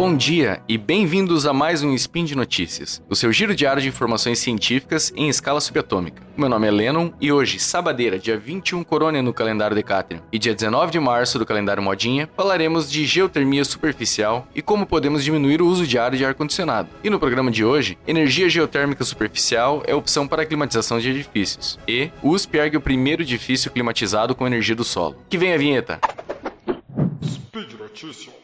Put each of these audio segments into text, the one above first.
Bom dia e bem-vindos a mais um Spin de Notícias, o seu giro diário de informações científicas em escala subatômica. Meu nome é Lennon e hoje, sabadeira, dia 21 Corônia no calendário Decatrium e dia 19 de março do calendário Modinha, falaremos de geotermia superficial e como podemos diminuir o uso diário de ar-condicionado. E no programa de hoje, energia geotérmica superficial é opção para a climatização de edifícios. E USP ergue o primeiro edifício climatizado com energia do solo. Que vem a vinheta! Speed Notícias.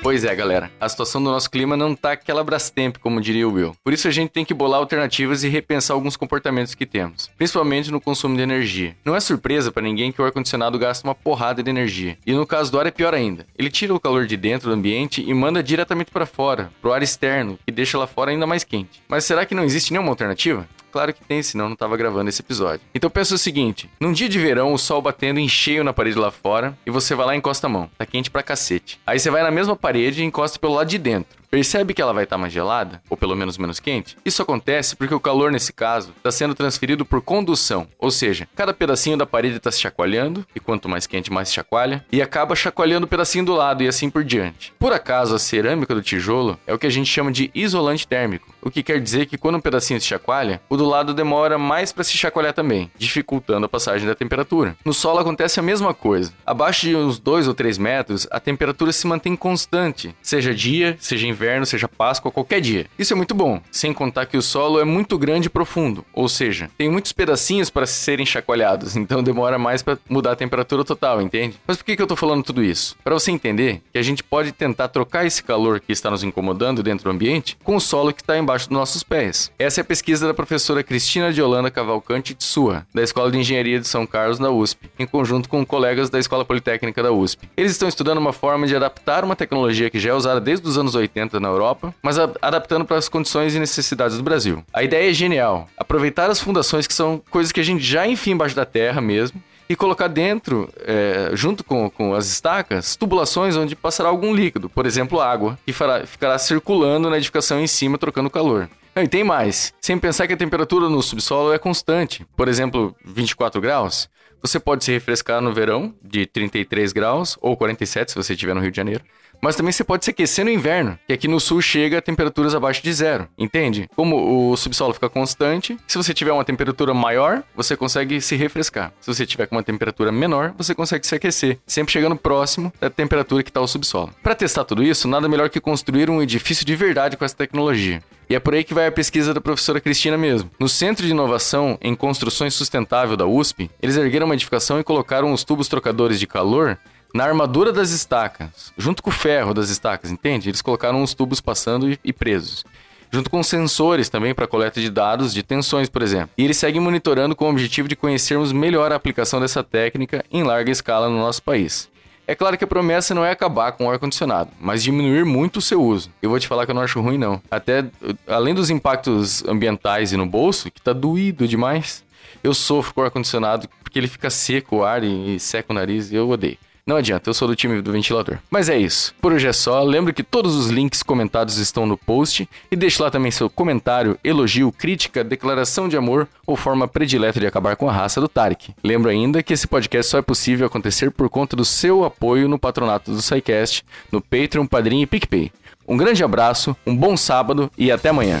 Pois é, galera. A situação do nosso clima não tá aquela Brastemp, como diria o Will. Por isso a gente tem que bolar alternativas e repensar alguns comportamentos que temos, principalmente no consumo de energia. Não é surpresa para ninguém que o ar-condicionado gasta uma porrada de energia. E no caso do ar é pior ainda. Ele tira o calor de dentro do ambiente e manda diretamente para fora, pro ar externo, que deixa lá fora ainda mais quente. Mas será que não existe nenhuma alternativa? Claro que tem, senão não tava gravando esse episódio. Então pensa o seguinte: num dia de verão, o sol batendo em cheio na parede lá fora, e você vai lá e encosta a mão. Tá quente pra cacete. Aí você vai na mesma parede e encosta pelo lado de dentro. Percebe que ela vai estar mais gelada, ou pelo menos menos quente? Isso acontece porque o calor, nesse caso, está sendo transferido por condução, ou seja, cada pedacinho da parede está se chacoalhando, e quanto mais quente, mais se chacoalha, e acaba chacoalhando o pedacinho do lado e assim por diante. Por acaso, a cerâmica do tijolo é o que a gente chama de isolante térmico, o que quer dizer que quando um pedacinho se chacoalha, o do lado demora mais para se chacoalhar também, dificultando a passagem da temperatura. No solo acontece a mesma coisa. Abaixo de uns 2 ou 3 metros, a temperatura se mantém constante, seja dia, seja inverno inverno, seja Páscoa, qualquer dia. Isso é muito bom, sem contar que o solo é muito grande e profundo, ou seja, tem muitos pedacinhos para serem chacoalhados, então demora mais para mudar a temperatura total, entende? Mas por que, que eu tô falando tudo isso? Para você entender que a gente pode tentar trocar esse calor que está nos incomodando dentro do ambiente com o solo que está embaixo dos nossos pés. Essa é a pesquisa da professora Cristina de Holanda Cavalcante de Sua, da Escola de Engenharia de São Carlos da USP, em conjunto com colegas da Escola Politécnica da USP. Eles estão estudando uma forma de adaptar uma tecnologia que já é usada desde os anos 80 na Europa, mas a, adaptando para as condições e necessidades do Brasil. A ideia é genial. Aproveitar as fundações que são coisas que a gente já enfia embaixo da terra mesmo e colocar dentro, é, junto com, com as estacas, tubulações onde passará algum líquido, por exemplo, água, que fará, ficará circulando na edificação em cima, trocando calor. Não, e tem mais. Sem pensar que a temperatura no subsolo é constante. Por exemplo, 24 graus. Você pode se refrescar no verão, de 33 graus, ou 47 se você estiver no Rio de Janeiro. Mas também você pode se aquecer no inverno, que aqui no sul chega a temperaturas abaixo de zero, entende? Como o subsolo fica constante, se você tiver uma temperatura maior, você consegue se refrescar. Se você tiver com uma temperatura menor, você consegue se aquecer, sempre chegando próximo da temperatura que está o subsolo. Para testar tudo isso, nada melhor que construir um edifício de verdade com essa tecnologia. E é por aí que vai a pesquisa da professora Cristina mesmo. No Centro de Inovação em Construções Sustentável da USP, eles ergueram uma edificação e colocaram os tubos trocadores de calor na armadura das estacas, junto com o ferro das estacas, entende? Eles colocaram uns tubos passando e, e presos. Junto com sensores também para coleta de dados de tensões, por exemplo. E eles seguem monitorando com o objetivo de conhecermos melhor a aplicação dessa técnica em larga escala no nosso país. É claro que a promessa não é acabar com o ar-condicionado, mas diminuir muito o seu uso. Eu vou te falar que eu não acho ruim, não. Até, além dos impactos ambientais e no bolso, que tá doído demais, eu sofro com o ar-condicionado porque ele fica seco o ar e, e seca o nariz e eu odeio. Não adianta, eu sou do time do ventilador. Mas é isso. Por hoje é só. Lembro que todos os links comentados estão no post e deixe lá também seu comentário, elogio, crítica, declaração de amor ou forma predileta de acabar com a raça do Tarek. Lembro ainda que esse podcast só é possível acontecer por conta do seu apoio no patronato do SciCast, no Patreon, Padrim e PicPay. Um grande abraço, um bom sábado e até amanhã.